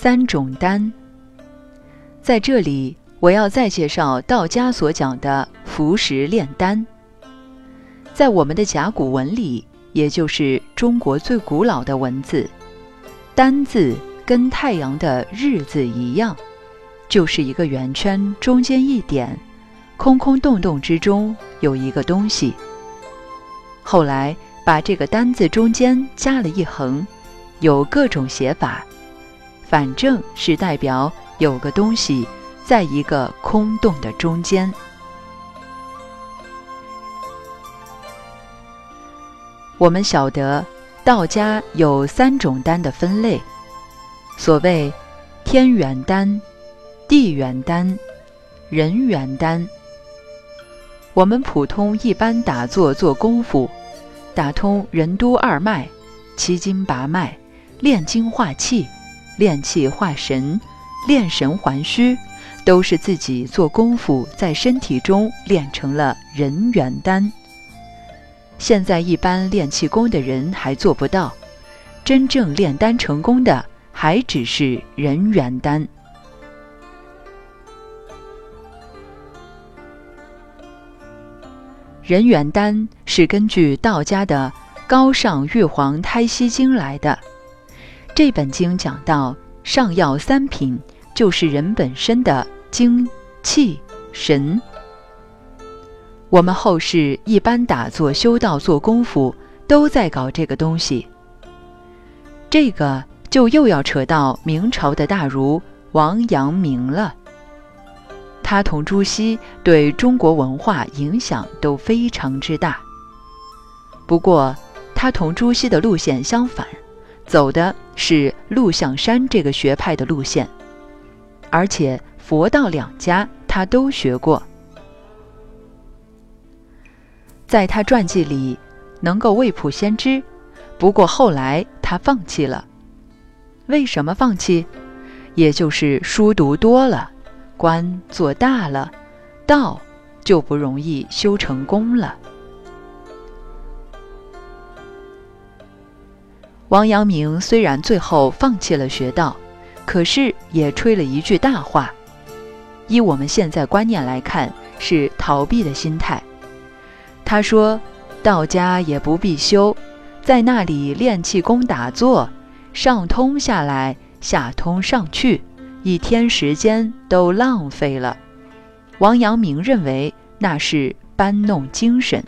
三种丹。在这里，我要再介绍道家所讲的服食炼丹。在我们的甲骨文里，也就是中国最古老的文字，丹字跟太阳的日字一样，就是一个圆圈，中间一点，空空洞洞之中有一个东西。后来把这个丹字中间加了一横，有各种写法，反正是代表有个东西在一个空洞的中间。我们晓得，道家有三种丹的分类，所谓天元丹、地元丹、人元丹。我们普通一般打坐做功夫，打通任督二脉、七经八脉，炼精化气、炼气化神、炼神还虚，都是自己做功夫在身体中炼成了人元丹。现在一般练气功的人还做不到，真正炼丹成功的还只是人元丹。人元丹是根据道家的《高尚玉皇胎息经》来的。这本经讲到，上药三品就是人本身的精、气、神。我们后世一般打坐修道做功夫，都在搞这个东西。这个就又要扯到明朝的大儒王阳明了。他同朱熹对中国文化影响都非常之大。不过，他同朱熹的路线相反，走的是陆象山这个学派的路线，而且佛道两家他都学过。在他传记里，能够未卜先知，不过后来他放弃了。为什么放弃？也就是书读多了，官做大了，道就不容易修成功了。王阳明虽然最后放弃了学道，可是也吹了一句大话。依我们现在观念来看，是逃避的心态。他说：“道家也不必修，在那里练气功打坐，上通下来，下通上去，一天时间都浪费了。”王阳明认为那是搬弄精神。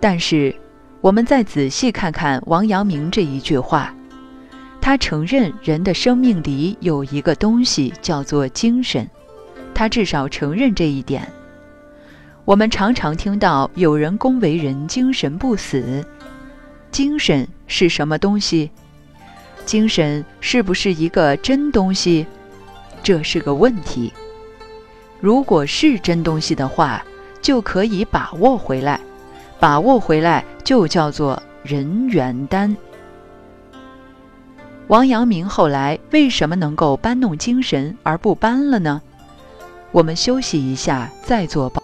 但是，我们再仔细看看王阳明这一句话，他承认人的生命里有一个东西叫做精神，他至少承认这一点。我们常常听到有人恭维人精神不死，精神是什么东西？精神是不是一个真东西？这是个问题。如果是真东西的话，就可以把握回来，把握回来就叫做人元丹。王阳明后来为什么能够搬弄精神而不搬了呢？我们休息一下，再做报。